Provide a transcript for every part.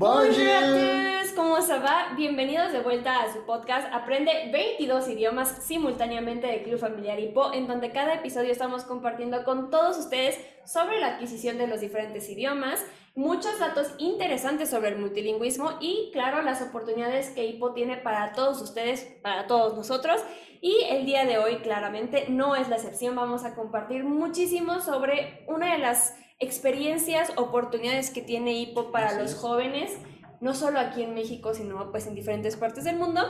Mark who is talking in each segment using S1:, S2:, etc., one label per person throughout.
S1: Bonjour a tous, ¿cómo se va? Bienvenidos de vuelta a su podcast Aprende 22 idiomas simultáneamente de Club Familiar Hipo, en donde cada episodio estamos compartiendo con todos ustedes sobre la adquisición de los diferentes idiomas, muchos datos interesantes sobre el multilingüismo y, claro, las oportunidades que Hipo tiene para todos ustedes, para todos nosotros. Y el día de hoy, claramente, no es la excepción. Vamos a compartir muchísimo sobre una de las experiencias, oportunidades que tiene Hipo para los jóvenes, no solo aquí en México, sino pues en diferentes partes del mundo.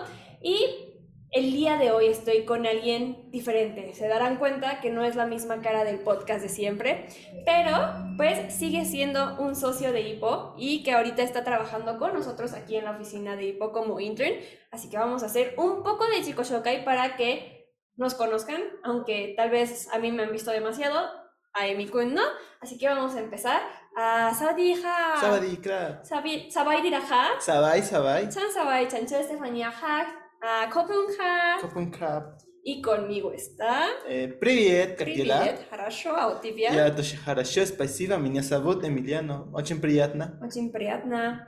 S1: Y el día de hoy estoy con alguien diferente. Se darán cuenta que no es la misma cara del podcast de siempre, pero pues sigue siendo un socio de Hipo y que ahorita está trabajando con nosotros aquí en la oficina de Hipo como intern. Así que vamos a hacer un poco de Chico Shokai para que nos conozcan, aunque tal vez a mí me han visto demasiado, a Emi Kun no. Así que vamos a empezar. a Sabadiha.
S2: Sabadikra.
S1: Sabai Diraha.
S2: Sabai, Sabai.
S1: Chan Sabai, Chancho Estefania Ha. a Kopunha.
S2: Kopunka.
S1: Y conmigo está.
S2: Eh, Привет, как дела?
S1: Привет, хорошо, а у тебя?
S2: Я тоже хорошо, спасибо. Меня зовут Emiliano. Очень приятно.
S1: Очень приятно.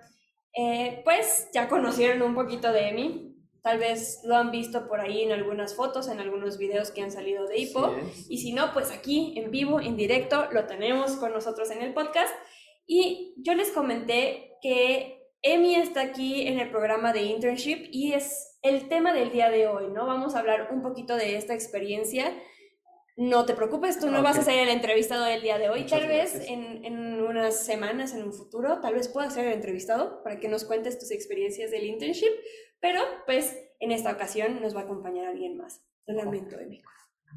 S1: Eh, pues ya conocieron un poquito de Emi. Tal vez lo han visto por ahí en algunas fotos, en algunos videos que han salido de Hipo. Y si no, pues aquí en vivo, en directo, lo tenemos con nosotros en el podcast. Y yo les comenté que Emi está aquí en el programa de internship y es el tema del día de hoy, ¿no? Vamos a hablar un poquito de esta experiencia. No te preocupes, tú no
S2: Ok.
S1: vas a ser el entrevistado del día de hoy.
S2: Muchas
S1: tal vez en unas semanas, en un futuro, tal vez puedas ser el entrevistado para que nos cuentes tus experiencias del internship. Pero, pues, en esta ocasión nos va a acompañar alguien más. Lo lamento, Emi.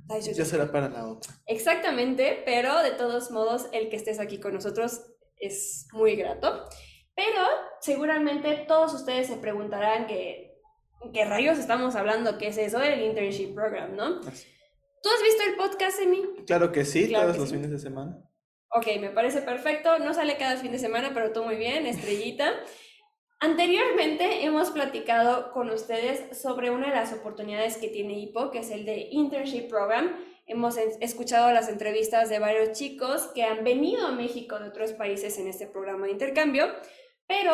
S1: Ay, yo-
S2: Ya será para la otra.
S1: Exactamente, pero de todos modos el que estés aquí con nosotros es muy grato. Pero seguramente todos ustedes se preguntarán que, ¿qué rayos estamos hablando? ¿Qué es eso del internship program, no?
S2: Así.
S1: ¿Tú has visto el podcast, Emi?
S2: Claro que sí,
S1: Claro
S2: todos
S1: que
S2: los
S1: sí.
S2: fines de semana.
S1: Ok, me parece perfecto. No sale cada fin de semana, pero tú muy bien, estrellita. Anteriormente hemos platicado con ustedes sobre una de las oportunidades que tiene HIPO, que es el de Internship Program. Hemos escuchado las entrevistas de varios chicos que han venido a México de otros países en este programa de intercambio, pero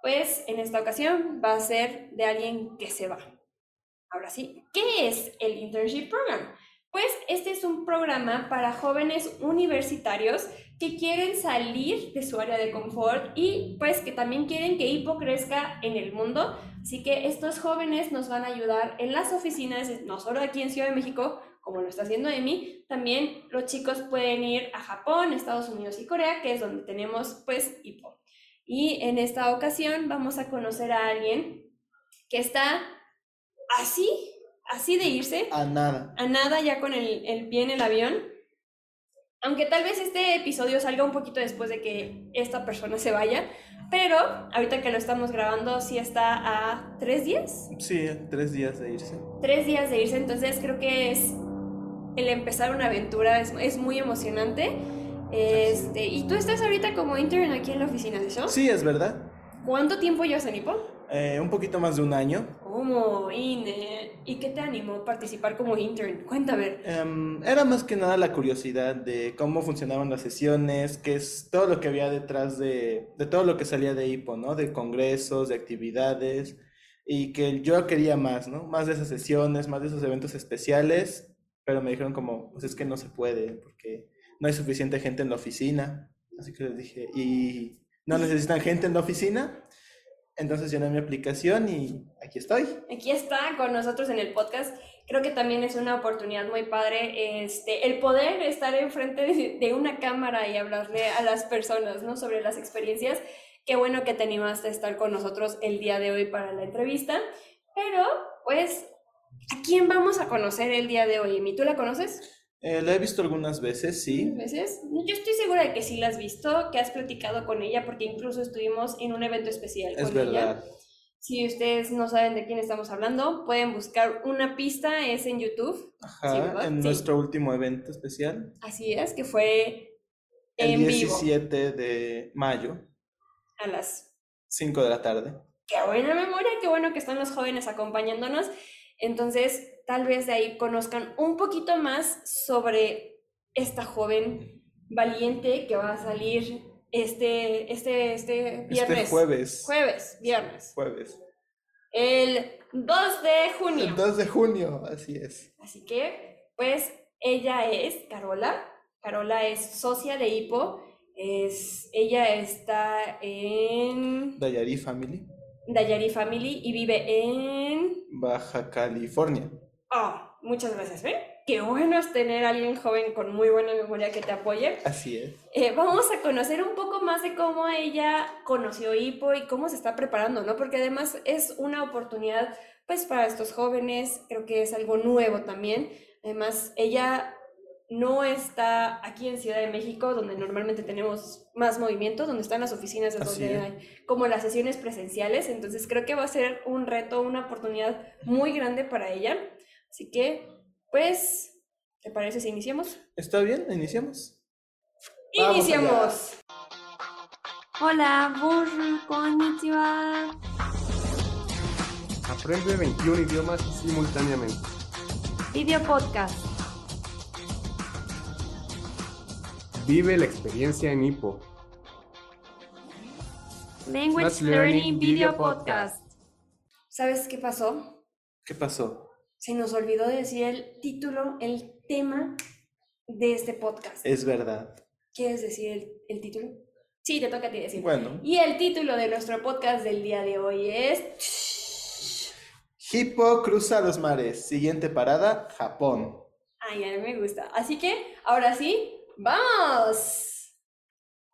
S1: pues en esta ocasión va a ser de alguien que se va. Ahora sí, ¿qué es el Internship Program? Pues este es un programa para jóvenes universitarios que quieren salir de su área de confort y pues que también quieren que Hipo crezca en el mundo. Así que estos jóvenes nos van a ayudar en las oficinas, no solo aquí en Ciudad de México, como lo está haciendo Emi, también los chicos pueden ir a Japón, Estados Unidos y Corea, que es donde tenemos pues Hipo. Y en esta ocasión vamos a conocer a alguien que está así, así de irse,
S2: A nada.
S1: a nada ya con el, el pie en el avión. Aunque tal vez este episodio salga un poquito después de que esta persona se vaya, pero ahorita que lo estamos grabando sí está a tres días,
S2: Sí, tres días de irse.
S1: tres días de irse, entonces creo que es el empezar una aventura, es, es muy emocionante. Este, y tú estás ahorita como intern aquí en la oficina de eso.
S2: Sí, es verdad.
S1: ¿Cuánto tiempo llevas en Ipo?
S2: Eh, un poquito más de un año.
S1: ¿Cómo? ¿Y qué te animó a participar como intern? Cuéntame.
S2: Em, era más que nada la curiosidad de cómo funcionaban las sesiones, qué es todo lo que había detrás de, de todo lo que salía de HIPO, ¿no? De congresos, de actividades, y que yo quería más, ¿no? Más de esas sesiones, más de esos eventos especiales, pero me dijeron como, pues es que no se puede, porque no hay suficiente gente en la oficina. Así que les dije, ¿y no necesitan gente en la oficina? Entonces llené mi aplicación y aquí estoy.
S1: Aquí está con nosotros en el podcast. Creo que también es una oportunidad muy padre este, el poder estar enfrente de, una cámara y hablarle a las personas ¿no? sobre las experiencias. Qué bueno que te animaste a estar con nosotros el día de hoy para la entrevista. Pero, pues, ¿a quién vamos a conocer el día de hoy, Emi? ¿Tú la conoces?
S2: Eh, la he visto algunas veces, sí.
S1: veces? Yo estoy segura de que sí la has visto, que has platicado con ella, porque incluso estuvimos en un evento especial
S2: Es
S1: con ella.
S2: verdad.
S1: Si ustedes no saben de quién estamos hablando, pueden buscar una pista, es en YouTube.
S2: Ajá, en
S1: Sí.
S2: nuestro último evento especial,
S1: Así es, que fue
S2: el
S1: en vivo
S2: 17 de mayo,
S1: a las...
S2: 5 de la tarde.
S1: Qué buena memoria, qué bueno que están los jóvenes acompañándonos. Entonces, tal vez de ahí conozcan un poquito más sobre esta joven valiente que va a salir este, este, este viernes.
S2: Este jueves.
S1: Jueves, viernes.
S2: Jueves.
S1: El 2 de junio.
S2: El 2 de junio, así es.
S1: Así que, pues, ella es Carola. Carola es socia de Hipo. Es, ella está en
S2: Dayari Family,
S1: Dayari Family y vive en...
S2: Baja California.
S1: Ah, muchas gracias, ¿ven? Qué bueno es tener a alguien joven con muy buena memoria que te apoye.
S2: Así es.
S1: Eh, vamos a conocer un poco más de cómo ella conoció Hipo y cómo se está preparando, ¿no? Porque además es una oportunidad, pues, para estos jóvenes, creo que es algo nuevo también. Además, ella no está aquí en Ciudad de México, donde normalmente tenemos más movimiento, donde están las oficinas, es donde
S2: es.
S1: hay como las sesiones presenciales. Entonces, creo que va a ser un reto, una oportunidad muy grande para ella. Así que, pues, ¿te parece si iniciamos?
S2: ¿Está bien? ¿Iniciamos?
S1: ¡Iniciamos! Hola, bonjour, konnichiwa.
S3: Aprende 21 idiomas simultáneamente.
S1: Video podcast.
S3: Vive la experiencia en Hippo.
S1: Language Learning Video Podcast. ¿Sabes qué pasó?
S2: ¿Qué pasó?
S1: Se nos olvidó decir el título, el tema de este podcast.
S2: Es verdad.
S1: ¿Quieres decir el, el título? Sí, te toca a ti decir.
S2: Bueno,
S1: Y el título de nuestro podcast del día de hoy es...
S2: Hippo cruza los mares. Siguiente parada, Japón.
S1: Ay, a mí me gusta. Así que, ahora sí, ¡vamos!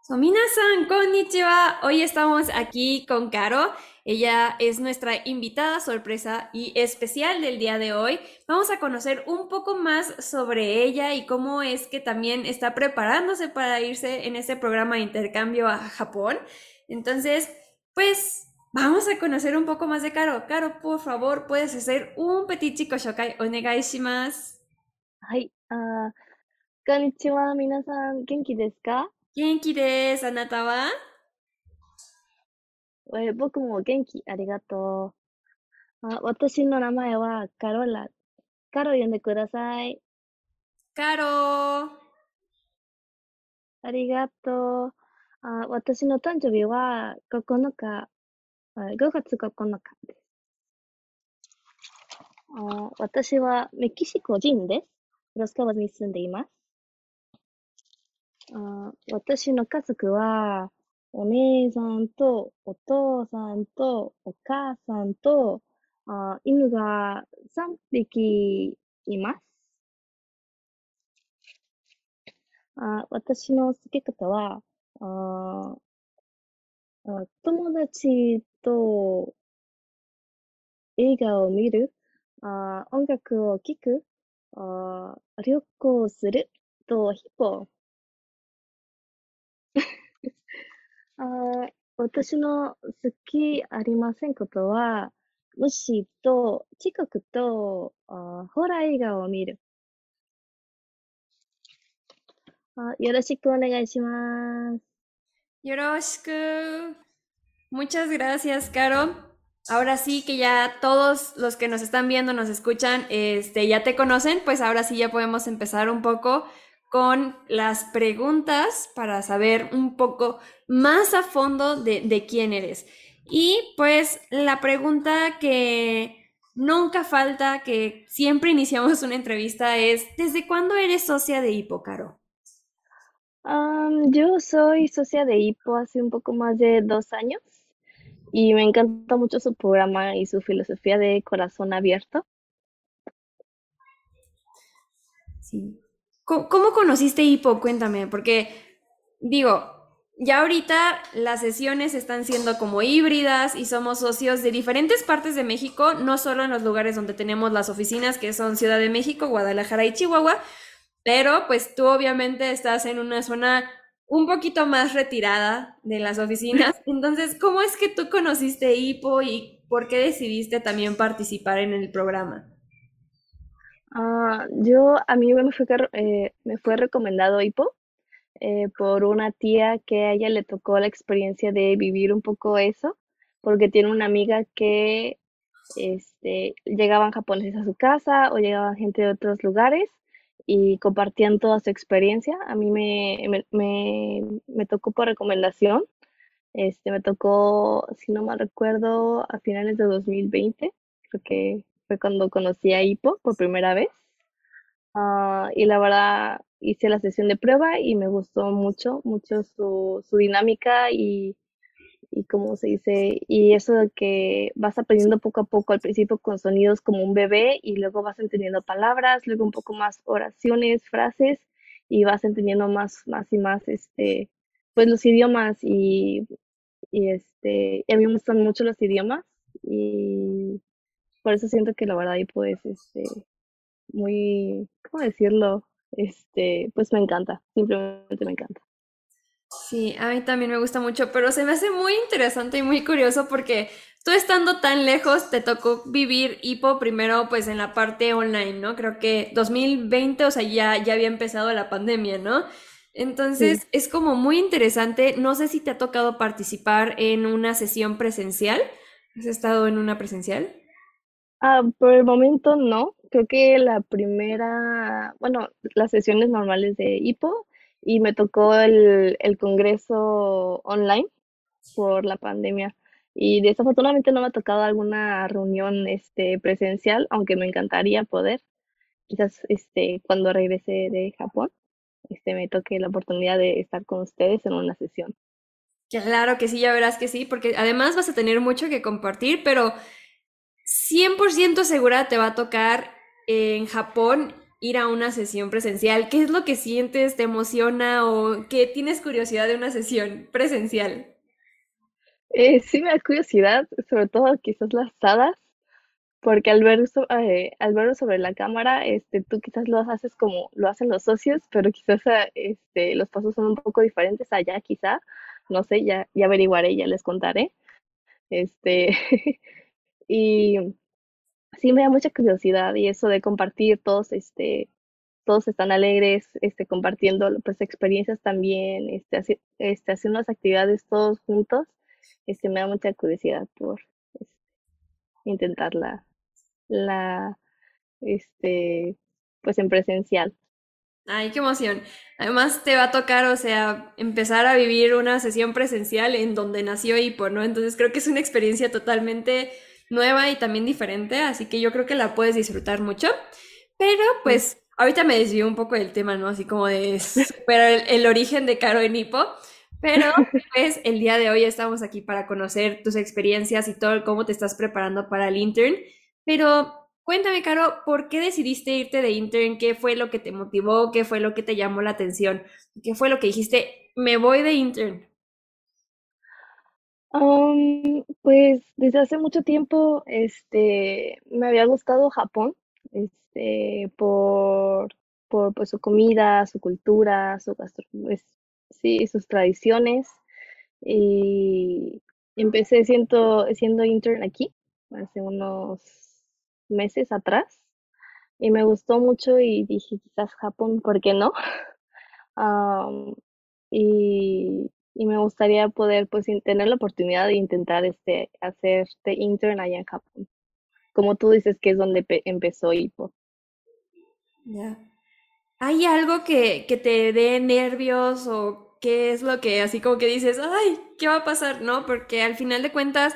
S1: So, minasan, konnichiwa. Hoy estamos aquí con Caro. Ella es nuestra invitada sorpresa y especial del día de hoy. Vamos a conocer un poco más sobre ella y cómo es que también está preparándose para irse en este programa de intercambio a Japón. Entonces, pues vamos a conocer un poco más de Caro. Caro, por favor, puedes hacer un petit chico shokai.
S4: Onegai shimasu. Hi. Uh, ah, konnichiwa, minasan. Genki desu ka? 元気です。
S1: あなたは？
S4: えー僕も元気。ありがとう。あ、私の名前はカロラ。カロ呼んでください。
S1: カロ
S4: ありがとう。あ、私の誕生日は9日、あ5月9日です。あ、私はメキシコ人です。ロスカワに住んでいます。あ、私の家族は、お姉さんとお父さんとお母さんと、あ、犬が3匹います。あ、私の好き方は、あ、あ友達と映画を見る、あ、音楽を聴く、あ、旅行する。とヒッポあー私の好きありませんことは、虫と近くとあーホラー映画を見る。あよろしくお願いします。
S1: Yoroshiku. Muchas gracias, Caro. Ahora sí que ya todos los que nos están viendo, nos escuchan, este, ya te conocen, pues ahora sí ya podemos empezar un poco con las preguntas para saber un poco más a fondo de, de quién eres. Y pues la pregunta que nunca falta, que siempre iniciamos una entrevista es, ¿desde cuándo eres socia de Hipo, Caro?
S4: Am, yo soy socia de HIPO hace un poco más de dos años y me encanta mucho su programa y su filosofía de corazón abierto.
S1: Sí. ¿Cómo, cómo conociste Hipo? Cuéntame, porque digo, ya ahorita las sesiones están siendo como híbridas y somos socios de diferentes partes de México, no solo en los lugares donde tenemos las oficinas, que son Ciudad de México, Guadalajara y Chihuahua, pero pues tú obviamente estás en una zona un poquito más retirada de las oficinas. Entonces, ¿cómo es que tú conociste Hipo y por qué decidiste también participar en el programa?
S4: Ah, yo, a mí me fue, eh, me fue recomendado HIPO eh, por una tía que a ella le tocó la experiencia de vivir un poco eso, porque tiene una amiga que este, llegaban japoneses a su casa o llegaban gente de otros lugares y compartían toda su experiencia. A mí me, me, me, me tocó por recomendación. Este, me tocó, si no mal recuerdo, a finales de 2020, creo que fue cuando conocí a Hipo por primera vez. Ah, y la verdad hice la sesión de prueba y me gustó mucho, mucho su, su dinámica y, y cómo se dice, y eso de que vas aprendiendo poco a poco al principio con sonidos como un bebé y luego vas entendiendo palabras, luego un poco más oraciones, frases y vas entendiendo más, más y más, este, pues los idiomas y, y este, y a mí me gustan mucho los idiomas y por eso siento que la verdad y pues, este, muy, ¿cómo decirlo? Este, pues me encanta, simplemente me encanta.
S1: Sí, a mí también me gusta mucho, pero se me hace muy interesante y muy curioso porque tú estando tan lejos te tocó vivir hipo primero pues en la parte online, ¿no? Creo que 2020, o sea, ya, ya había empezado la pandemia, ¿no? Entonces
S4: Sí.
S1: es como muy interesante, no sé si te ha tocado participar en una sesión presencial, ¿has estado en una presencial?
S4: Ah, por el momento no. Creo que la primera, bueno, las sesiones normales de hipo y me tocó el, el congreso online por la pandemia. Y desafortunadamente no me ha tocado alguna reunión este, presencial, aunque me encantaría poder. Quizás este, cuando regrese de Japón, este, me toque la oportunidad de estar con ustedes en una sesión.
S1: Claro que sí, ya verás que sí, porque además vas a tener mucho que compartir, pero 100% segura te va a tocar en Japón ir a una sesión presencial. ¿Qué es lo que sientes? ¿Te emociona o qué tienes curiosidad de una sesión presencial?
S4: Eh, sí me da curiosidad, sobre todo quizás las hadas, porque al ver, eh, verlo sobre la cámara, este, tú quizás lo haces como lo hacen los socios, pero quizás ah, este, los pasos son un poco diferentes allá, quizá, no sé, ya, ya averiguaré, ya les contaré. Este, y sí me da mucha curiosidad y eso de compartir todos, este, todos están alegres, este, compartiendo pues experiencias también, este, haci- este, haciendo las actividades todos juntos, este, me da mucha curiosidad por este, intentar la, este, pues en presencial.
S1: Ay, qué emoción. Además te va a tocar, o sea, empezar a vivir una sesión presencial en donde nació Hippo, ¿no? Entonces creo que es una experiencia totalmente nueva y también diferente, así que yo creo que la puedes disfrutar mucho. Pero pues ahorita me desvió un poco del tema, ¿no? Así como de superar el, el origen de Caro en Hippo. Pero pues el día de hoy estamos aquí para conocer tus experiencias y todo cómo te estás preparando para el intern. Pero cuéntame, Caro, ¿por qué decidiste irte de intern? ¿Qué fue lo que te motivó? ¿Qué fue lo que te llamó la atención? ¿Qué fue lo que dijiste? Me voy de intern.
S4: Am, pues desde hace mucho tiempo, este, me había gustado Japón, este, por, por pues, su comida, su cultura, su pues, sí, sus tradiciones. Y empecé siendo, siendo intern aquí, hace unos meses atrás, y me gustó mucho y dije, quizás Japón, ¿por qué no? Am, y, y me gustaría poder pues tener la oportunidad de intentar este hacer de intern allá en Japón. Como tú dices que es donde pe- empezó Hippo.
S1: Ya. ¿Hay algo que, que te dé nervios o qué es lo que así como que dices, ay, ¿qué va a pasar? ¿No? Porque al final de cuentas,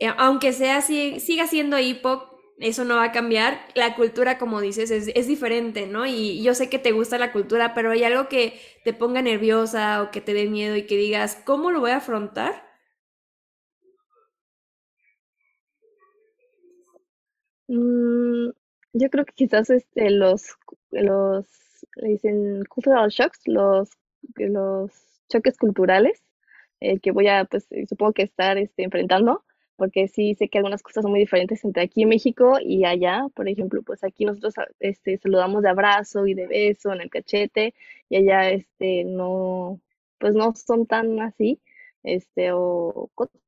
S1: eh, aunque sea así, siga siendo hip-hop, eso no va a cambiar. La cultura, como dices, es, es diferente, ¿no? Y yo sé que te gusta la cultura, pero hay algo que te ponga nerviosa o que te dé miedo y que digas, ¿cómo lo voy a afrontar?
S4: Mm, yo creo que quizás este los los le dicen cultural shocks, los los choques culturales eh, que voy a pues eh, supongo que estar este enfrentando, porque sí sé que algunas cosas son muy diferentes entre aquí en México y allá. Por ejemplo, pues aquí nosotros a- este saludamos de abrazo y de beso en el cachete y allá este no pues no son tan así, este o cosas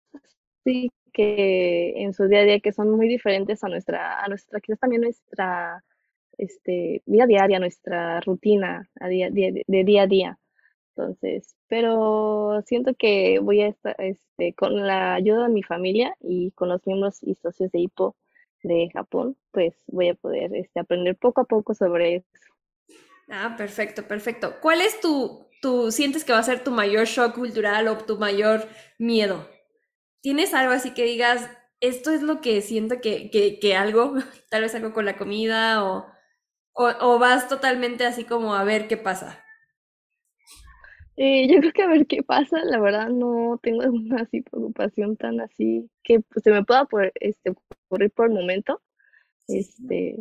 S4: así que en su día a día que son muy diferentes a nuestra, a nuestra, quizás también nuestra este, vida diaria, nuestra rutina a día- de día a día. Entonces, pero siento que voy a estar, este, con la ayuda de mi familia y con los miembros y socios de IPO de Japón, pues voy a poder este, aprender poco a poco sobre eso.
S1: Ah, perfecto, perfecto. ¿Cuál es tu, tu, sientes que va a ser tu mayor shock cultural o tu mayor miedo? ¿Tienes algo así que digas, esto es lo que siento que, que, que algo, tal vez algo con la comida o, o vas totalmente así como a ver qué pasa?
S4: Eh, yo creo que a ver qué pasa, la verdad no tengo alguna así preocupación tan así que pues, se me pueda por, este, ocurrir por el momento. Este,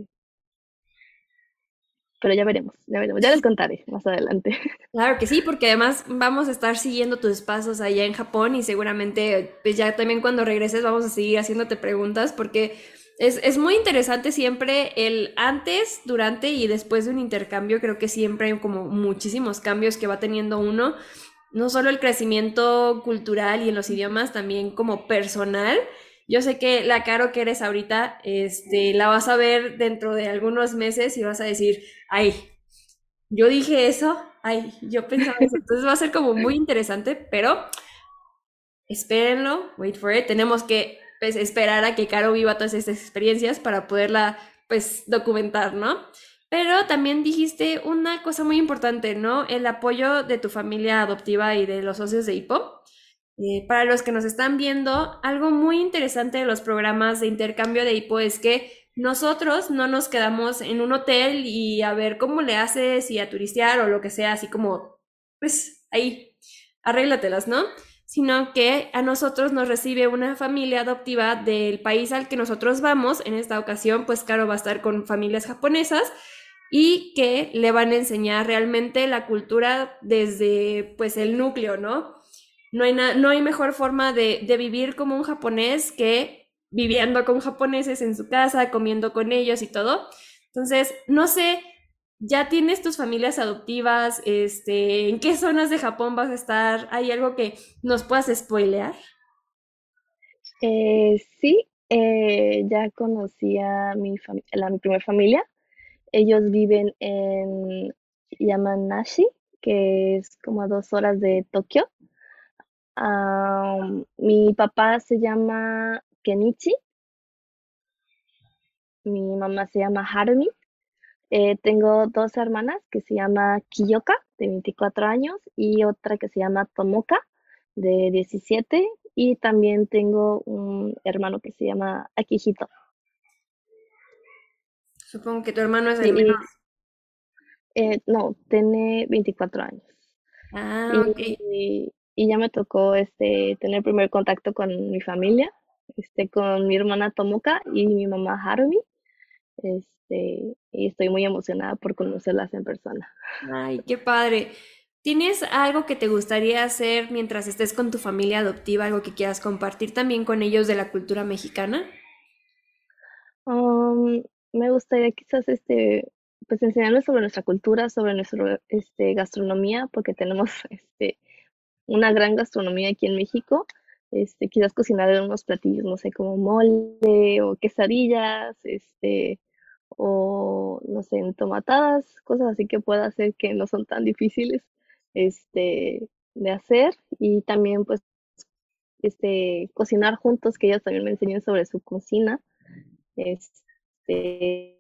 S4: pero ya veremos, ya veremos, ya les contaré más adelante.
S1: Claro que sí, porque además vamos a estar siguiendo tus pasos allá en Japón y seguramente pues ya también cuando regreses vamos a seguir haciéndote preguntas porque es, es muy interesante siempre el antes, durante y después de un intercambio, creo que siempre hay como muchísimos cambios que va teniendo uno, no solo el crecimiento cultural y en los idiomas, también como personal. Yo sé que la Caro que eres ahorita, este, la vas a ver dentro de algunos meses y vas a decir, ay, yo dije eso, ay, yo pensaba eso. Entonces va a ser como muy interesante, pero espérenlo, wait for it. Tenemos que pues, esperar a que Caro viva todas estas experiencias para poderla pues documentar, ¿no? Pero también dijiste una cosa muy importante, ¿no? El apoyo de tu familia adoptiva y de los socios de HIPO. Eh, para los que nos están viendo, algo muy interesante de los programas de intercambio de HIPO es que nosotros no nos quedamos en un hotel y a ver cómo le haces y a turistear o lo que sea, así como, pues ahí, arréglatelas, ¿no? Sino que a nosotros nos recibe una familia adoptiva del país al que nosotros vamos. En esta ocasión, pues Caro va a estar con familias japonesas y que le van a enseñar realmente la cultura desde pues el núcleo, ¿no? No hay, no hay mejor forma de, de vivir como un japonés que viviendo con japoneses en su casa, comiendo con ellos y todo. Entonces, no sé, ya tienes tus familias adoptivas, este, ¿en qué zonas de Japón vas a estar? ¿Hay algo que nos puedas spoilear?
S4: Eh, sí, eh, ya conocí a mi, la, primera familia. Ellos viven en Yamanashi, que es como a dos horas de Tokio. Mi papá se llama Kenichi. Mi mamá se llama Harumi. Eh, tengo dos hermanas que se llama Kiyoka, de 24 años, y otra que se llama Tomoka, de 17. Y también tengo un hermano que se llama Akihito.
S1: Supongo que tu hermano es el menor.
S4: Eh, no, tiene 24 años.
S1: Ah, ok.
S4: Y, y ya me tocó este, tener primer contacto con mi familia, este, con mi hermana Tomoka y mi mamá Harumi. Este, y estoy muy emocionada por conocerlas en persona.
S1: Ay, qué padre. ¿Tienes algo que te gustaría hacer mientras estés con tu familia adoptiva, algo que quieras compartir también con ellos de la cultura mexicana?
S4: Um, me gustaría quizás este, pues enseñarles sobre nuestra cultura, sobre nuestra este, gastronomía, porque tenemos este, una gran gastronomía aquí en México. Este, quizás cocinar unos platillos, no sé, como mole o quesadillas, este, o no sé, entomatadas, cosas así que pueda hacer que no son tan difíciles este, de hacer. Y también, pues, este, cocinar juntos, que ellos también me enseñen sobre su cocina. Este,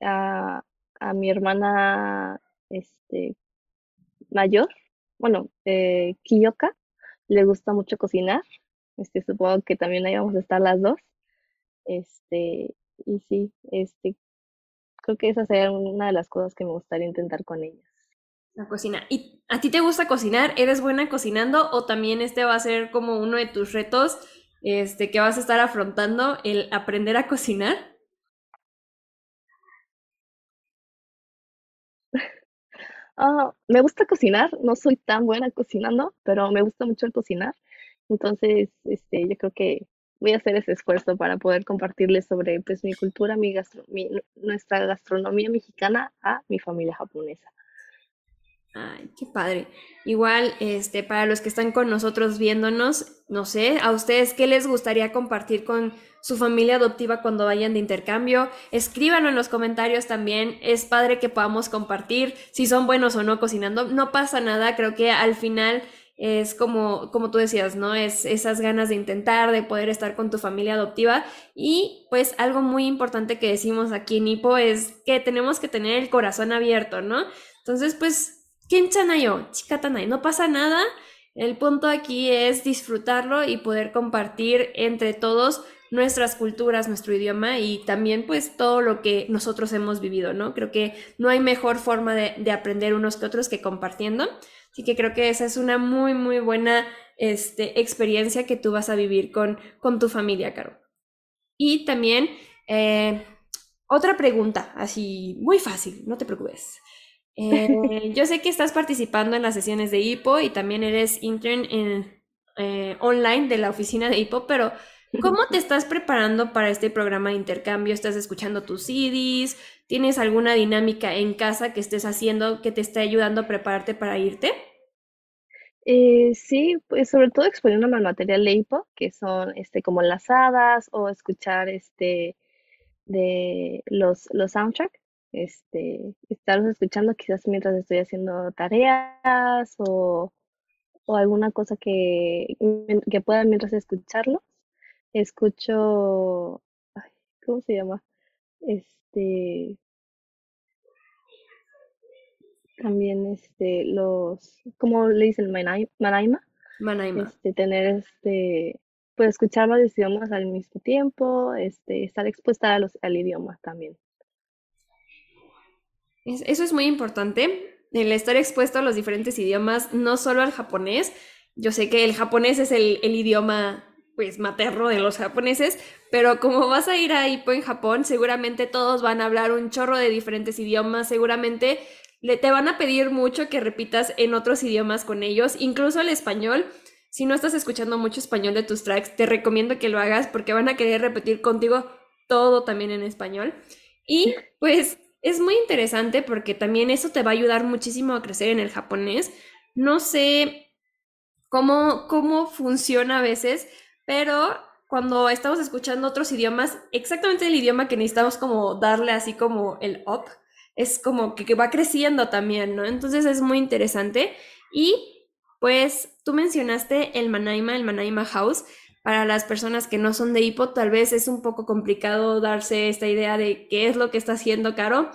S4: a, a mi hermana este, mayor, bueno, eh, Kiyoka, le gusta mucho cocinar. Este, supongo que también ahí vamos a estar las dos. Este, y sí, este, creo que esa sería una de las cosas que me gustaría intentar con ellas.
S1: La cocina. ¿Y a ti te gusta cocinar? ¿Eres buena cocinando? ¿O también este va a ser como uno de tus retos este, que vas a estar afrontando, el aprender a cocinar?
S4: Ah, me gusta cocinar, no soy tan buena cocinando, pero me gusta mucho el cocinar. Entonces, este, yo creo que voy a hacer ese esfuerzo para poder compartirles sobre pues, mi cultura, mi gastro nuestra gastronomía mexicana a mi familia japonesa.
S1: Ay, qué padre. Igual, este, para los que están con nosotros viéndonos, no sé, a ustedes qué les gustaría compartir con su familia adoptiva cuando vayan de intercambio. Escríbanlo en los comentarios también. Es padre que podamos compartir si son buenos o no cocinando. No pasa nada, creo que al final es como, como tú decías, ¿no? Es esas ganas de intentar, de poder estar con tu familia adoptiva. Y pues algo muy importante que decimos aquí en Ipo es que tenemos que tener el corazón abierto, ¿no? Entonces, pues, yo? Chikatanay, no pasa nada. El punto aquí es disfrutarlo y poder compartir entre todos nuestras culturas, nuestro idioma y también pues todo lo que nosotros hemos vivido, ¿no? Creo que no hay mejor forma de, de aprender unos que otros que compartiendo. Así que creo que esa es una muy, muy buena este, experiencia que tú vas a vivir con, con tu familia, Caro. Y también, eh, otra pregunta, así muy fácil, no te preocupes. Eh, yo sé que estás participando en las sesiones de HIPO y también eres intern en, eh, online de la oficina de HIPO, pero ¿cómo te estás preparando para este programa de intercambio? ¿Estás escuchando tus CDs? ¿Tienes alguna dinámica en casa que estés haciendo que te esté ayudando a prepararte para irte?
S4: Eh, sí, pues sobre todo exponiendo al material Leipo, que son este como enlazadas o escuchar este de los, los soundtrack, este, estarlos escuchando quizás mientras estoy haciendo tareas o, o alguna cosa que, que pueda mientras escucharlo. Escucho, ¿cómo se llama? Este, también este los ¿cómo le dicen? Manaima.
S1: Manaima.
S4: Este, tener este pues escuchar varios idiomas al mismo tiempo, este, estar expuesta a los, al idioma también.
S1: Eso es muy importante, el estar expuesto a los diferentes idiomas, no solo al japonés. Yo sé que el japonés es el, el idioma pues materno de los japoneses, pero como vas a ir a Ippo en Japón, seguramente todos van a hablar un chorro de diferentes idiomas, seguramente le, te van a pedir mucho que repitas en otros idiomas con ellos, incluso el español. Si no estás escuchando mucho español de tus tracks, te recomiendo que lo hagas porque van a querer repetir contigo todo también en español. Y pues es muy interesante porque también eso te va a ayudar muchísimo a crecer en el japonés. No sé cómo, cómo funciona a veces, pero cuando estamos escuchando otros idiomas, exactamente el idioma que necesitamos como darle así como el up, es como que, va creciendo también, ¿no? Entonces es muy interesante. Y pues tú mencionaste el Manaima, el Manaima House. Para las personas que no son de hipo, tal vez es un poco complicado darse esta idea de qué es lo que está haciendo Caro,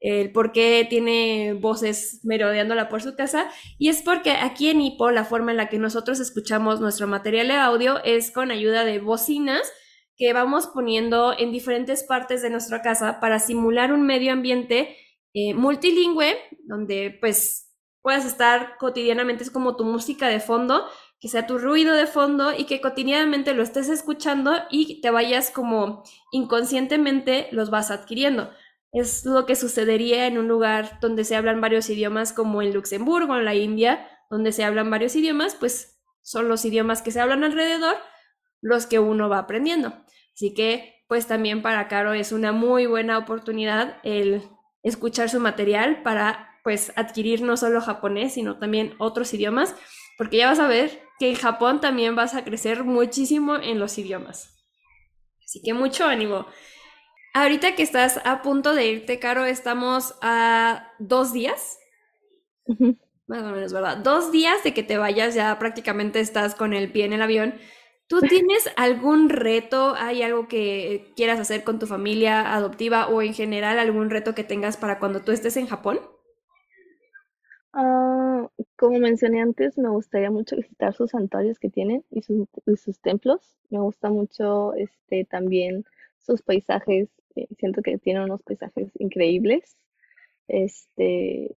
S1: el por qué tiene voces merodeándola por su casa. Y es porque aquí en hipo la forma en la que nosotros escuchamos nuestro material de audio es con ayuda de bocinas que vamos poniendo en diferentes partes de nuestra casa para simular un medio ambiente eh, multilingüe, donde pues puedas estar cotidianamente, es como tu música de fondo, que sea tu ruido de fondo y que cotidianamente lo estés escuchando y te vayas como inconscientemente los vas adquiriendo. Es lo que sucedería en un lugar donde se hablan varios idiomas como en Luxemburgo, en la India, donde se hablan varios idiomas, pues son los idiomas que se hablan alrededor los que uno va aprendiendo. Así que pues también para Caro es una muy buena oportunidad el escuchar su material para pues adquirir no solo japonés, sino también otros idiomas, porque ya vas a ver que en Japón también vas a crecer muchísimo en los idiomas. Así que mucho ánimo. Ahorita que estás a punto de irte, Caro, estamos a dos días. Más o menos, ¿verdad? Dos días de que te vayas, ya prácticamente estás con el pie en el avión. ¿Tú tienes algún reto? ¿Hay algo que quieras hacer con tu familia adoptiva o en general algún reto que tengas para cuando tú estés en Japón?
S4: Ah, como mencioné antes, me gustaría mucho visitar sus santuarios que tienen y sus, sus templos. Me gusta mucho este, también sus paisajes. Eh, siento que tienen unos paisajes increíbles. Este,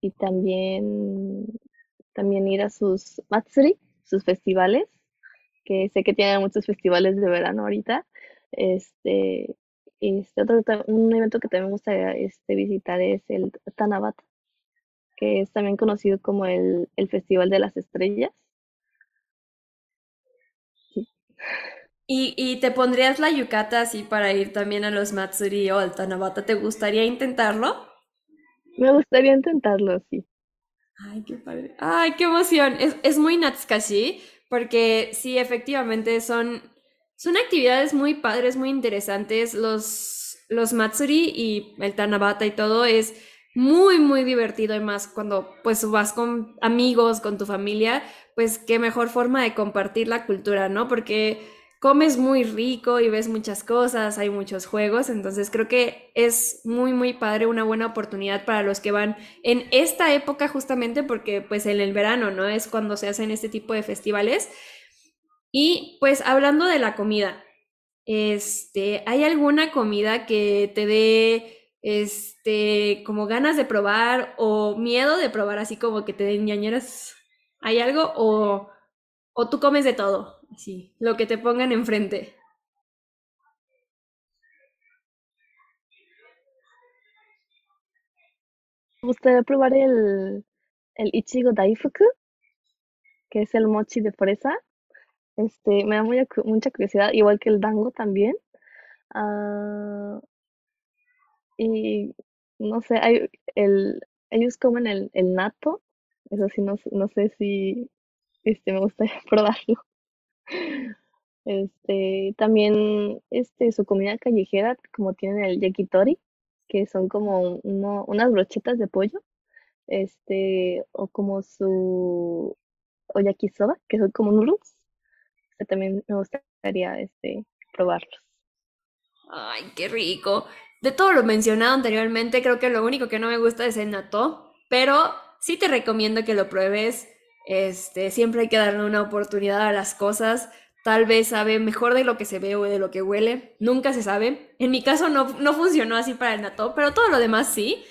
S4: y también, también ir a sus matsuri, sus festivales que sé que tienen muchos festivales de verano ahorita. Este, este otro, un evento que también me gusta este, visitar es el Tanabata, que es también conocido como el, el Festival de las Estrellas.
S1: ¿Y, ¿Y, te pondrías la yukata así para ir también a los Matsuri o al Tanabata? ¿Te gustaría intentarlo?
S4: Me gustaría intentarlo, sí.
S1: Ay, qué padre. Ay, qué emoción. Es, es muy natsukashi, porque sí, efectivamente son, son actividades muy padres, muy interesantes. Los, los Matsuri y el Tanabata y todo es muy, muy divertido y más cuando pues vas con amigos, con tu familia, pues qué mejor forma de compartir la cultura, ¿no? Porque comes muy rico y ves muchas cosas, hay muchos juegos, entonces creo que es muy, muy padre, una buena oportunidad para los que van en esta época justamente porque pues en el verano, ¿no? Es cuando se hacen este tipo de festivales. Y pues hablando de la comida, este, ¿hay alguna comida que te dé este, como ganas de probar o miedo de probar así como que te den ñañeras? ¿Hay algo o, o tú comes de todo? Sí, lo que te pongan enfrente.
S4: Me gustaría probar el, el Ichigo Daifuku, que es el mochi de fresa. Este, me da muy, mucha curiosidad, igual que el dango también. Ah, y no sé, hay el, ellos comen el, el nato, eso sí, no, no sé si este, me gustaría probarlo. Este, también este, su comida callejera, como tienen el yakitori, que son como uno- unas brochetas de pollo, este, o como su o yakisoba, que son como noodles, que también me gustaría este, probarlos.
S1: Ay, qué rico. De todo lo mencionado anteriormente, creo que lo único que no me gusta es el natto, pero sí te recomiendo que lo pruebes. Este, siempre hay que darle una oportunidad a las cosas. Tal vez sabe mejor de lo que se ve o de lo que huele. Nunca se sabe. En mi caso no, no funcionó así para el natto, pero todo lo demás sí.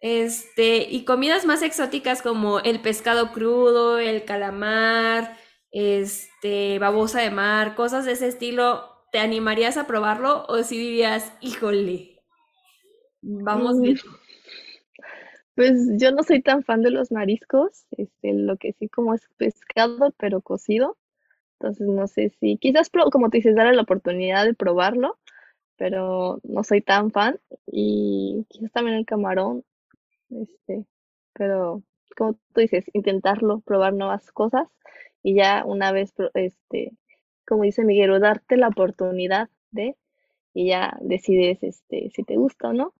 S1: Este, y comidas más exóticas como el pescado crudo, el calamar, este, babosa de mar, cosas de ese estilo, ¿te animarías a probarlo o si dirías, híjole, vamos
S4: Mm? Pues yo no soy tan fan de los mariscos, este, lo que sí como es pescado, pero cocido. Entonces no sé si, quizás como te dices, darle la oportunidad de probarlo, pero no soy tan fan. Y quizás también el camarón, este, pero como tú dices, intentarlo, probar nuevas cosas y ya una vez, este, como dice Miguel, darte la oportunidad de y ya decides, este, si te gusta o no.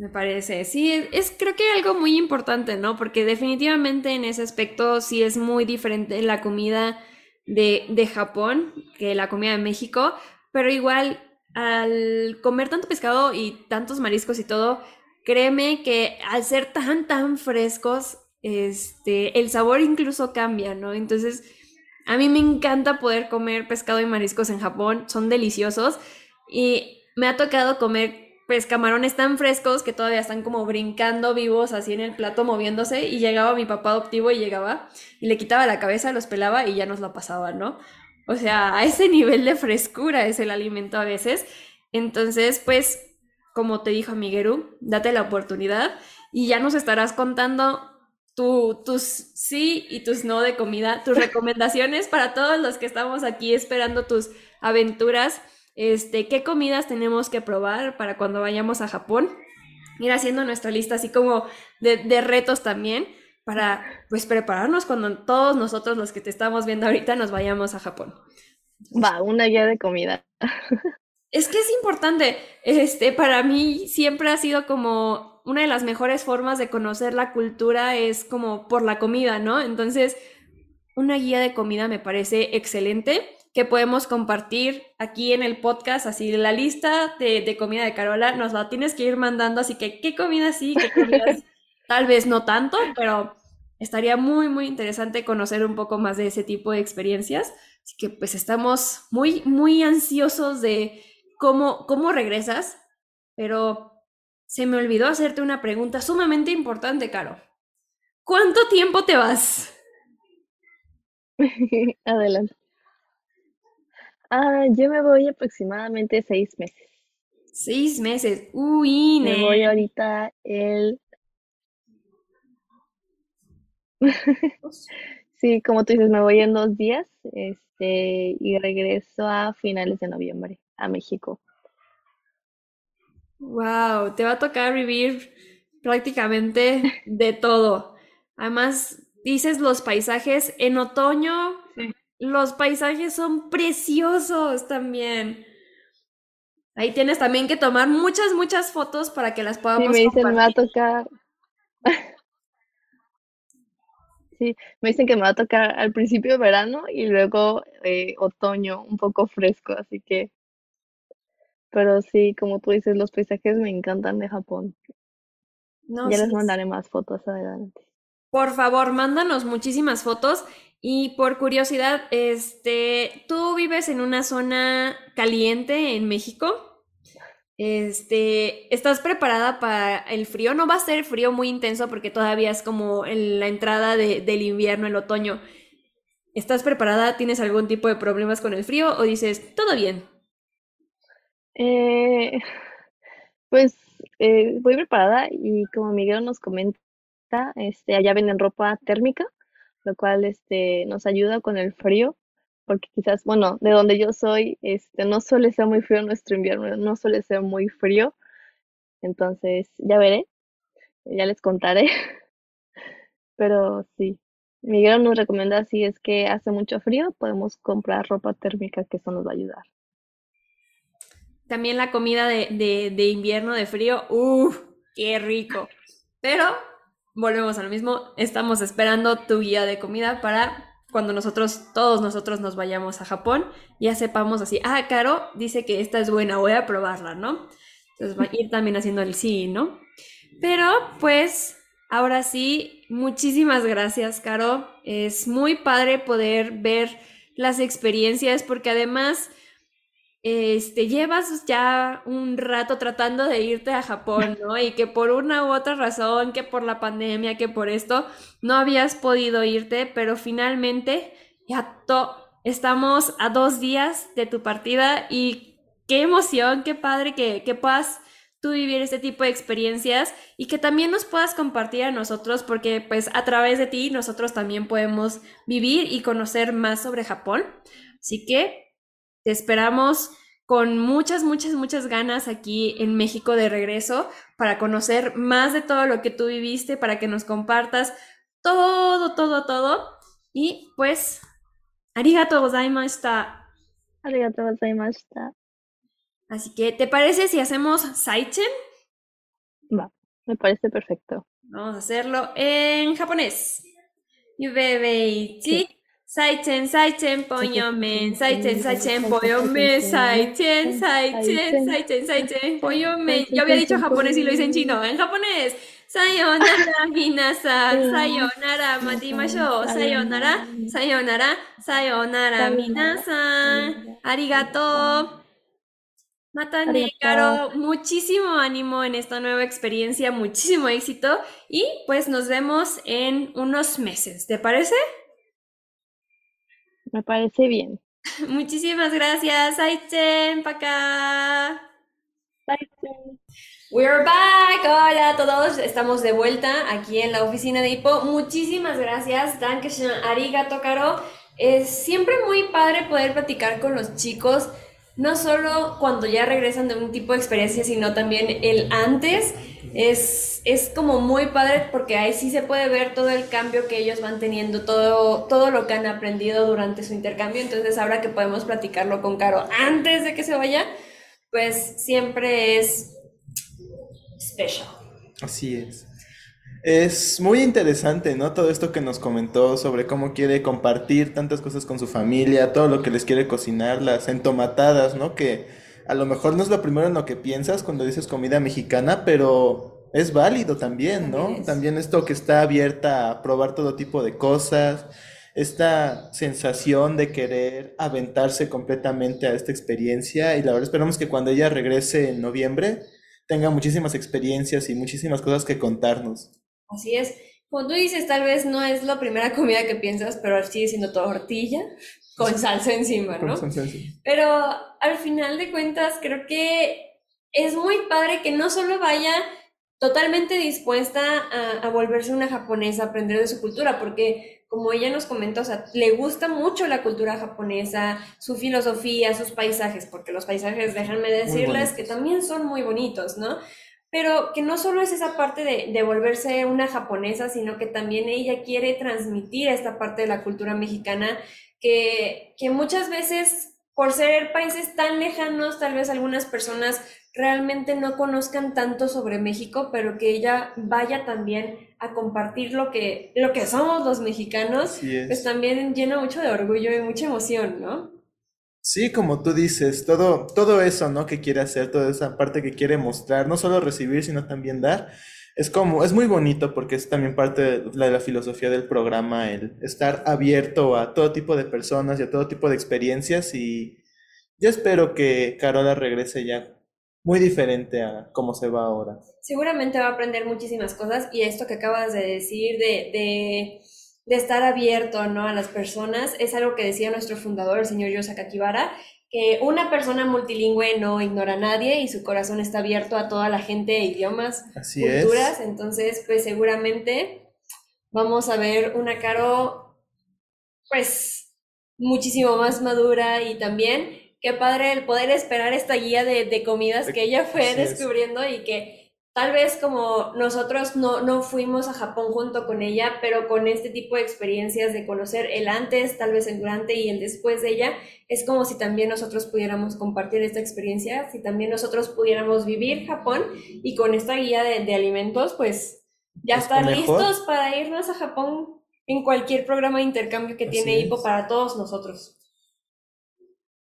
S1: Me parece, sí, es, es creo que algo muy importante, ¿no? Porque definitivamente en ese aspecto sí es muy diferente la comida de, de Japón que la comida de México, pero igual al comer tanto pescado y tantos mariscos y todo, créeme que al ser tan, tan frescos, este, el sabor incluso cambia, ¿no? Entonces, a mí me encanta poder comer pescado y mariscos en Japón, son deliciosos y me ha tocado comer pues camarones tan frescos que todavía están como brincando vivos así en el plato moviéndose y llegaba mi papá adoptivo y llegaba y le quitaba la cabeza, los pelaba y ya nos la pasaba, ¿no? O sea, a ese nivel de frescura es el alimento a veces. Entonces, pues, como te dijo Miguelu, date la oportunidad y ya nos estarás contando tu- tus sí y tus no de comida, tus recomendaciones para todos los que estamos aquí esperando tus aventuras. Este, ¿qué comidas tenemos que probar para cuando vayamos a Japón? Ir haciendo nuestra lista así como de, de retos también para pues prepararnos cuando todos nosotros los que te estamos viendo ahorita nos vayamos a Japón.
S4: Va, una guía de comida.
S1: Es que es importante, este, para mí siempre ha sido como una de las mejores formas de conocer la cultura es como por la comida, ¿no? Entonces, una guía de comida me parece excelente que podemos compartir aquí en el podcast, así la lista de, de comida de Carola, nos la tienes que ir mandando, así que qué comida sí, qué comidas tal vez no tanto, pero estaría muy, muy interesante conocer un poco más de ese tipo de experiencias. Así que pues estamos muy, muy ansiosos de cómo, cómo regresas, pero se me olvidó hacerte una pregunta sumamente importante, Caro. ¿Cuánto tiempo te vas?
S4: Adelante. Ah, yo me voy aproximadamente seis meses.
S1: Seis meses. Uy,
S4: Me voy ahorita el... Sí, como tú dices, me voy en dos días, este, y regreso a finales de noviembre a México.
S1: Wow, te va a tocar vivir prácticamente de todo. Además, dices los paisajes en otoño. Los paisajes son preciosos también. Ahí tienes también que tomar muchas, muchas fotos para que las
S4: Sí,
S1: podamos
S4: me dicen, me va a
S1: compartir.
S4: tocar. Sí, me dicen que me va a tocar al principio verano y luego eh, otoño, un poco fresco, así que, pero sí, como tú dices, los paisajes me encantan de Japón.
S1: No,
S4: Ya
S1: sí,
S4: les mandaré más fotos adelante.
S1: Por favor, mándanos muchísimas fotos y por curiosidad, este, ¿tú vives en una zona caliente en México? Este, ¿estás preparada para el frío? No va a ser frío muy intenso porque todavía es como la entrada de- del invierno, el otoño. ¿Estás preparada? ¿Tienes algún tipo de problemas con el frío o dices, todo bien?
S4: Eh, pues eh, voy preparada y como Miguel nos comenta, este, allá venden ropa térmica, lo cual este, nos ayuda con el frío, porque quizás, bueno, de donde yo soy, este, no suele ser muy frío nuestro invierno, no suele ser muy frío, entonces ya veré, ya les contaré, pero sí. Miguel nos recomienda si es que hace mucho frío, podemos comprar ropa térmica que eso nos va a ayudar.
S1: También la comida de, de, de invierno, de frío, uff, qué rico. Pero volvemos a lo mismo, estamos esperando tu guía de comida para cuando nosotros, todos nosotros nos vayamos a Japón, ya sepamos así, ah, Caro dice que esta es buena, voy a probarla, ¿no? Entonces va a ir también haciendo el sí, ¿no? Pero pues ahora sí, muchísimas gracias, Caro. Es muy padre poder ver las experiencias porque además este, llevas ya un rato tratando de irte a Japón, ¿no? Y que por una u otra razón, que por la pandemia, que por esto, no habías podido irte, pero finalmente ya estamos a dos días de tu partida y qué emoción, qué padre que, que puedas tú vivir este tipo de experiencias y que también nos puedas compartir a nosotros, porque pues a través de ti nosotros también podemos vivir y conocer más sobre Japón. Así que te esperamos con muchas, muchas, muchas ganas aquí en México de regreso para conocer más de todo lo que tú viviste, para que nos compartas todo, todo, todo. Y pues, arigato gozaimashita.
S4: Arigatou gozaimashita.
S1: Así que, ¿te parece si hacemos Saichen?
S4: Va, me parece perfecto.
S1: Vamos a hacerlo en japonés. Yubebeichi. Saichen, Saichen, Poyomen, Saichen, Saichen, Poyomen, Saichen, Saichen, Saichen, Saichen, Poyomen. Yo había dicho japonés y lo hice en chino. En japonés. Sayonara, minasan, sayonara, matimashou, sayonara, sayonara, sayonara, minasan. Arigato. Matane, Caro, muchísimo ánimo en esta nueva experiencia, muchísimo éxito y pues nos vemos en unos meses, ¿te parece?
S4: Me parece bien.
S1: Muchísimas gracias, Aichen, acá.
S4: Bye.
S1: We're back. Hola a todos, estamos de vuelta aquí en la oficina de Hippo. Muchísimas gracias, Dankeschön, arigato, Caro. Es siempre muy padre poder platicar con los chicos, no solo cuando ya regresan de un tipo de experiencia, sino también el antes. Es, es como muy padre porque ahí sí se puede ver todo el cambio que ellos van teniendo, todo, todo lo que han aprendido durante su intercambio. Entonces, ahora que podemos platicarlo con Caro antes de que se vaya, pues siempre es special.
S2: Así es. Es muy interesante, ¿no? Todo esto que nos comentó sobre cómo quiere compartir tantas cosas con su familia, todo lo que les quiere cocinar, las entomatadas, ¿no? Que a lo mejor no es lo primero en lo que piensas cuando dices comida mexicana, pero es válido también, ¿no?
S1: También es.
S2: También esto que está abierta a probar todo tipo de cosas, esta sensación de querer aventarse completamente a esta experiencia y la verdad esperamos que cuando ella regrese en noviembre tenga muchísimas experiencias y muchísimas cosas que contarnos.
S1: Así es. Como tú dices, tal vez no es la primera comida que piensas, pero sigue siendo tortilla con salsa encima, ¿no? Pero al final de cuentas, creo que es muy padre que no solo vaya totalmente dispuesta a, a volverse una japonesa, aprender de su cultura, porque como ella nos comentó, o sea, le gusta mucho la cultura japonesa, su filosofía, sus paisajes, porque los paisajes, déjenme decirles que también son muy bonitos, ¿no? Pero que no solo es esa parte de, de volverse una japonesa, sino que también ella quiere transmitir esta parte de la cultura mexicana que, que muchas veces por ser países tan lejanos, tal vez algunas personas realmente no conozcan tanto sobre México, pero que ella vaya también a compartir lo que, lo que somos los mexicanos, pues también llena mucho de orgullo y mucha emoción, ¿no?
S2: Sí, como tú dices, todo, todo eso, ¿no? Que quiere hacer, toda esa parte que quiere mostrar, no solo recibir, sino también dar. Es como, es muy bonito porque es también parte de la, de la filosofía del programa, el estar abierto a todo tipo de personas y a todo tipo de experiencias y yo espero que Carola regrese ya muy diferente a cómo se va ahora.
S1: Seguramente va a aprender muchísimas cosas y esto que acabas de decir de, de, de estar abierto, ¿no? a las personas es algo que decía nuestro fundador, el señor Yosa Kakibara, que una persona multilingüe no ignora a nadie y su corazón está abierto a toda la gente, idiomas,
S2: Así es.
S1: culturas, entonces pues seguramente vamos a ver una Caro pues muchísimo más madura y también qué padre el poder esperar esta guía de, de comidas que ella fue
S2: así es.
S1: descubriendo y que tal vez como nosotros no, no fuimos a Japón junto con ella, pero con este tipo de experiencias de conocer el antes, tal vez el durante y el después de ella, es como si también nosotros pudiéramos compartir esta experiencia, si también nosotros pudiéramos vivir Japón y con esta guía de, de alimentos, pues ya
S2: Pues, mejor.
S1: listos para irnos a Japón en cualquier programa de intercambio que
S2: Así
S1: tiene
S2: es.
S1: Hippo para todos nosotros.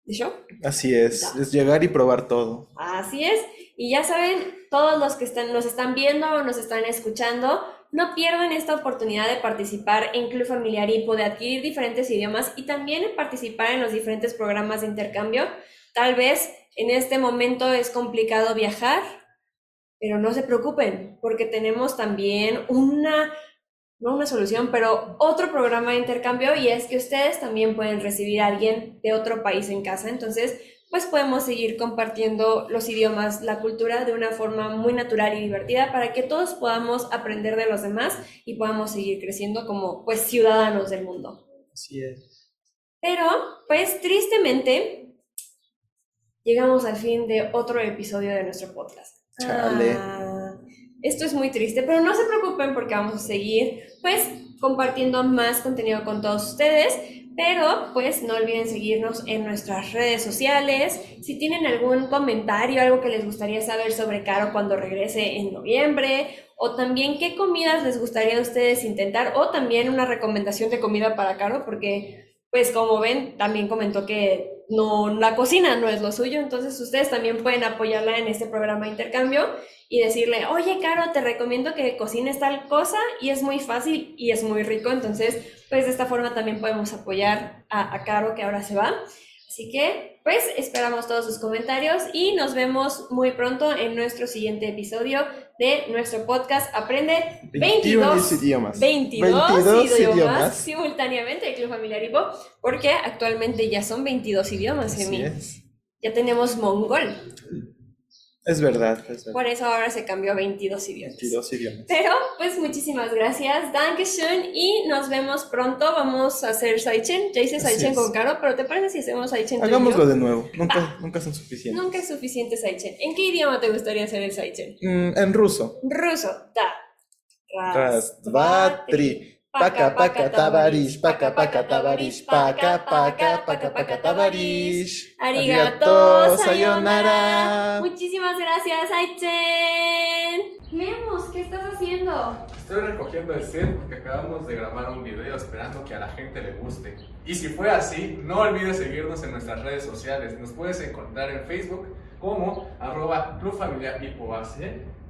S1: ¿De show?
S2: Así es, es llegar y probar todo.
S1: Así es. Y ya saben, todos los que están, nos están viendo o nos están escuchando, no pierdan esta oportunidad de participar en Club Familiar Hipo, de adquirir diferentes idiomas y también participar en los diferentes programas de intercambio. Tal vez en este momento es complicado viajar, pero no se preocupen, porque tenemos también una, no una solución, pero otro programa de intercambio y es que ustedes también pueden recibir a alguien de otro país en casa. Entonces, pues podemos seguir compartiendo los idiomas, la cultura de una forma muy natural y divertida para que todos podamos aprender de los demás y podamos seguir creciendo como pues ciudadanos del mundo.
S2: Así es.
S1: Pero, pues tristemente, llegamos al fin de otro episodio de nuestro podcast.
S2: Chale.
S1: Ah, esto es muy triste, pero no se preocupen porque vamos a seguir, pues, compartiendo más contenido con todos ustedes. Pero, pues, no olviden seguirnos en nuestras redes sociales. Si tienen algún comentario, algo que les gustaría saber sobre Caro cuando regrese en noviembre, o también qué comidas les gustaría a ustedes intentar, o también una recomendación de comida para Caro, porque pues como ven, también comentó que no, la cocina no es lo suyo, entonces ustedes también pueden apoyarla en este programa de intercambio y decirle, oye, Caro, te recomiendo que cocines tal cosa y es muy fácil y es muy rico, entonces pues de esta forma también podemos apoyar a, a Caro que ahora se va. Así que, pues, esperamos todos sus comentarios y nos vemos muy pronto en nuestro siguiente episodio de nuestro podcast Aprende 22
S2: idiomas.
S1: 22,
S2: 22
S1: idiomas,
S2: idiomas.
S1: simultáneamente de Club Familiar Hipo, porque actualmente ya son 22 idiomas,
S2: Así es.
S1: Ya tenemos mongol,
S2: Es verdad, es verdad.
S1: por eso ahora se cambió a 22 idiomas.
S2: 22 idiomas.
S1: Pero, pues muchísimas gracias, Dankeschön, y nos vemos pronto. Vamos a hacer Saichen. Ya hice Saichen con Caro, pero ¿te parece si hacemos Saichen?
S2: Hagámoslo de nuevo. Nunca, nunca son suficientes.
S1: Nunca es suficiente Saichen. ¿En qué idioma te gustaría hacer el Saichen?
S2: Mm, en ruso.
S1: Ruso, da.
S2: Rastvatri. Paka paka tabarish, paka paka tabarish, paka paka paka paka tabarish.
S1: Arigato, sayonara. Muchísimas gracias, Aichen. Lemus, ¿qué estás haciendo?
S3: Estoy recogiendo el set porque acabamos de grabar un video esperando que a la gente le guste. Y si fue así, no olvides seguirnos en nuestras redes sociales. Nos puedes encontrar en Facebook como arroba Club Familiar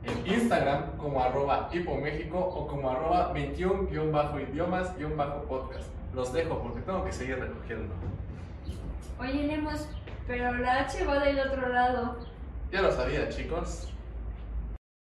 S3: en Instagram como arroba Hipo México o como arroba 21-idiomas-podcast. Los dejo porque tengo que seguir recogiendo.
S1: Oye, Lemus, pero la H va del otro lado.
S3: Ya lo sabía, chicos.